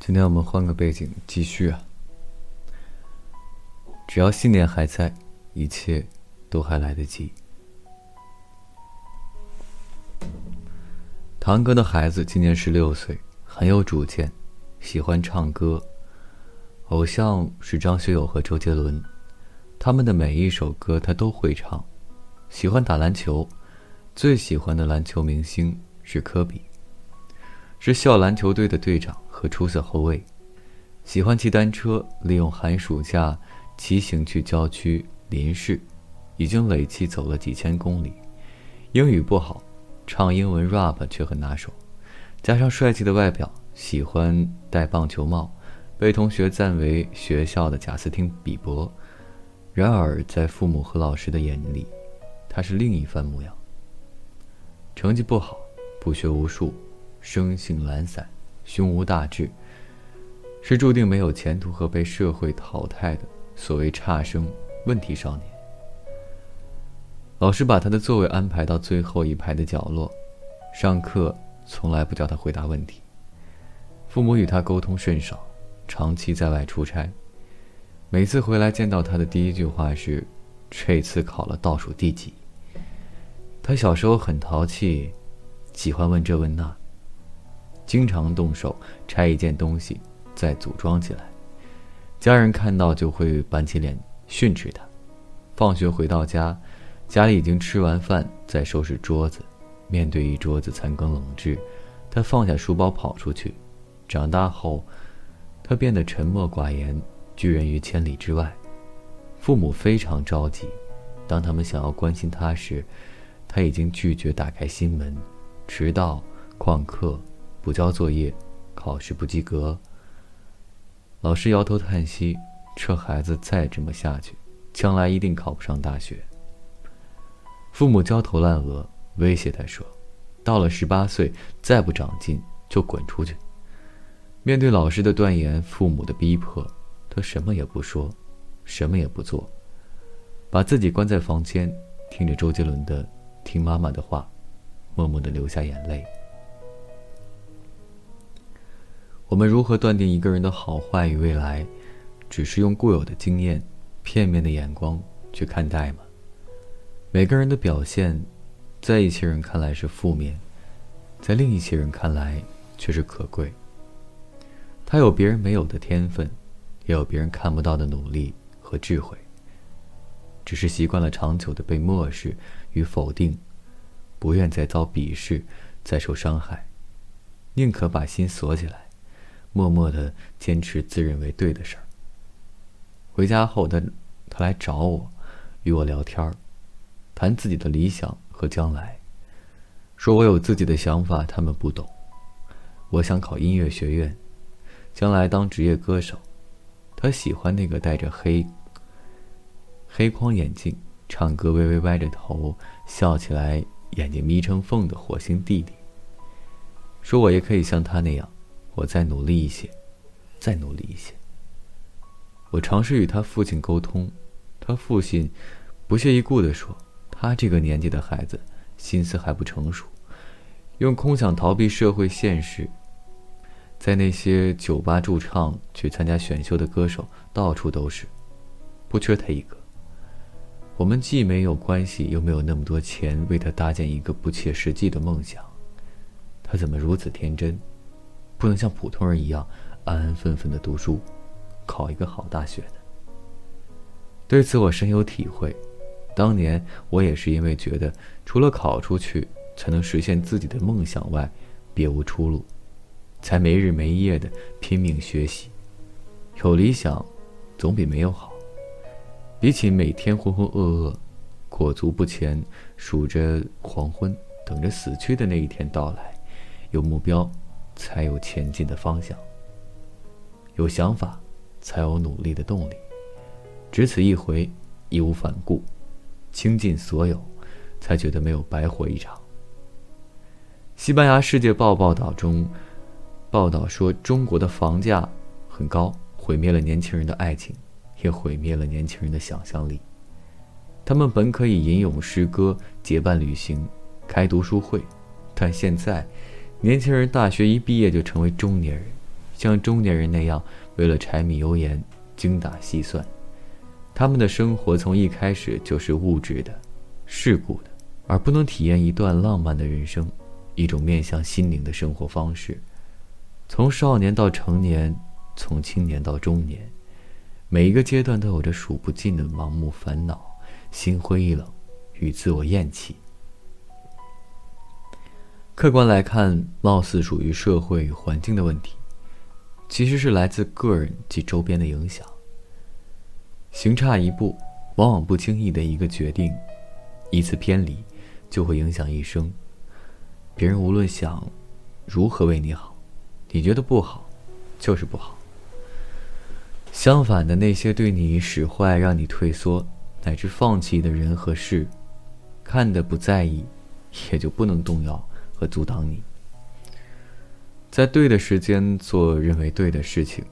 今天我们换个背景继续啊。只要信念还在，一切都还来得及。堂哥的孩子今年十六岁，很有主见，喜欢唱歌，偶像是张学友和周杰伦，他们的每一首歌他都会唱。喜欢打篮球，最喜欢的篮球明星是科比，是校篮球队的队长和出色后卫。喜欢骑单车，利用寒暑假。骑行去郊区林市，已经累计走了几千公里。英语不好，唱英文 rap 却很拿手。加上帅气的外表，喜欢戴棒球帽，被同学赞为学校的贾斯汀比伯。然而，在父母和老师的眼里，他是另一番模样。成绩不好，不学无术，生性懒散，胸无大志，是注定没有前途和被社会淘汰的。所谓差生、问题少年，老师把他的座位安排到最后一排的角落，上课从来不叫他回答问题。父母与他沟通甚少，长期在外出差，每次回来见到他的第一句话是：“这次考了倒数第几？”他小时候很淘气，喜欢问这问那，经常动手拆一件东西，再组装起来。家人看到就会板起脸训斥他。放学回到家，家里已经吃完饭，在收拾桌子。面对一桌子残羹冷炙，他放下书包跑出去。长大后，他变得沉默寡言，拒人于千里之外。父母非常着急，当他们想要关心他时，他已经拒绝打开心门。迟到、旷课、不交作业、考试不及格。老师摇头叹息：“这孩子再这么下去，将来一定考不上大学。”父母焦头烂额，威胁他说：“到了十八岁，再不长进就滚出去。”面对老师的断言，父母的逼迫，他什么也不说，什么也不做，把自己关在房间，听着周杰伦的《听妈妈的话》，默默的流下眼泪。我们如何断定一个人的好坏与未来，只是用固有的经验、片面的眼光去看待吗？每个人的表现，在一些人看来是负面，在另一些人看来却是可贵。他有别人没有的天分，也有别人看不到的努力和智慧。只是习惯了长久的被漠视与否定，不愿再遭鄙视，再受伤害，宁可把心锁起来。默默的坚持自认为对的事儿。回家后，他他来找我，与我聊天儿，谈自己的理想和将来，说我有自己的想法，他们不懂。我想考音乐学院，将来当职业歌手。他喜欢那个戴着黑黑框眼镜、唱歌微微歪着头、笑起来眼睛眯成缝的火星弟弟。说我也可以像他那样。我再努力一些，再努力一些。我尝试与他父亲沟通，他父亲不屑一顾地说：“他这个年纪的孩子，心思还不成熟，用空想逃避社会现实。在那些酒吧驻唱、去参加选秀的歌手到处都是，不缺他一个。我们既没有关系，又没有那么多钱为他搭建一个不切实际的梦想。他怎么如此天真？”不能像普通人一样安安分分的读书，考一个好大学的。对此我深有体会。当年我也是因为觉得除了考出去才能实现自己的梦想外，别无出路，才没日没夜的拼命学习。有理想，总比没有好。比起每天浑浑噩噩、裹足不前，数着黄昏，等着死去的那一天到来，有目标。才有前进的方向。有想法，才有努力的动力。只此一回，义无反顾，倾尽所有，才觉得没有白活一场。西班牙《世界报》报道中，报道说中国的房价很高，毁灭了年轻人的爱情，也毁灭了年轻人的想象力。他们本可以吟咏诗歌、结伴旅行、开读书会，但现在。年轻人大学一毕业就成为中年人，像中年人那样为了柴米油盐精打细算。他们的生活从一开始就是物质的、世故的，而不能体验一段浪漫的人生，一种面向心灵的生活方式。从少年到成年，从青年到中年，每一个阶段都有着数不尽的盲目烦恼、心灰意冷与自我厌弃。客观来看，貌似属于社会与环境的问题，其实是来自个人及周边的影响。行差一步，往往不经意的一个决定，一次偏离，就会影响一生。别人无论想如何为你好，你觉得不好，就是不好。相反的，那些对你使坏、让你退缩乃至放弃的人和事，看的不在意，也就不能动摇和阻挡你。在对的时间做认为对的事情。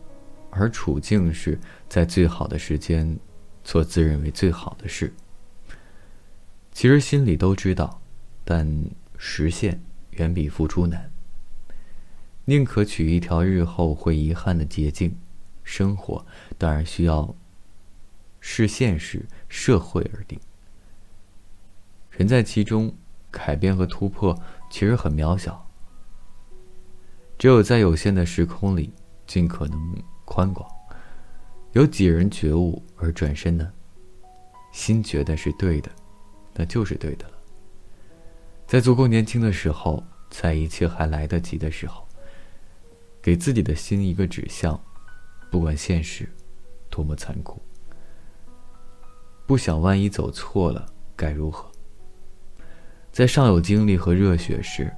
而处境是在最好的时间，做自认为最好的事。其实心里都知道，但实现远比付出难。宁可取一条日后会遗憾的捷径，生活当然需要视现实、社会而定。人在其中，改变和突破其实很渺小。只有在有限的时空里，尽可能。宽广，有几人觉悟而转身呢？心觉得是对的，那就是对的了。在足够年轻的时候，在一切还来得及的时候，给自己的心一个指向，不管现实多么残酷，不想万一走错了该如何？在尚有精力和热血时，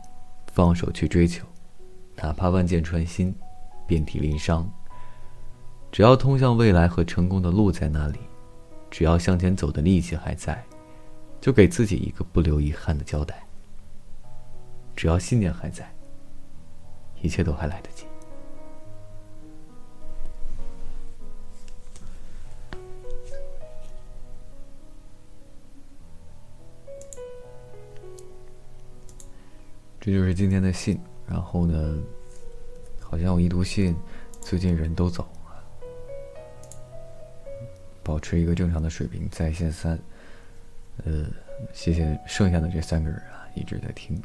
放手去追求，哪怕万箭穿心，遍体鳞伤。只要通向未来和成功的路在那里，只要向前走的力气还在，就给自己一个不留遗憾的交代。只要信念还在，一切都还来得及。这就是今天的信。然后呢，好像我一读信，最近人都走了。保持一个正常的水平，在线三，呃，谢谢剩下的这三个人啊，一直在听。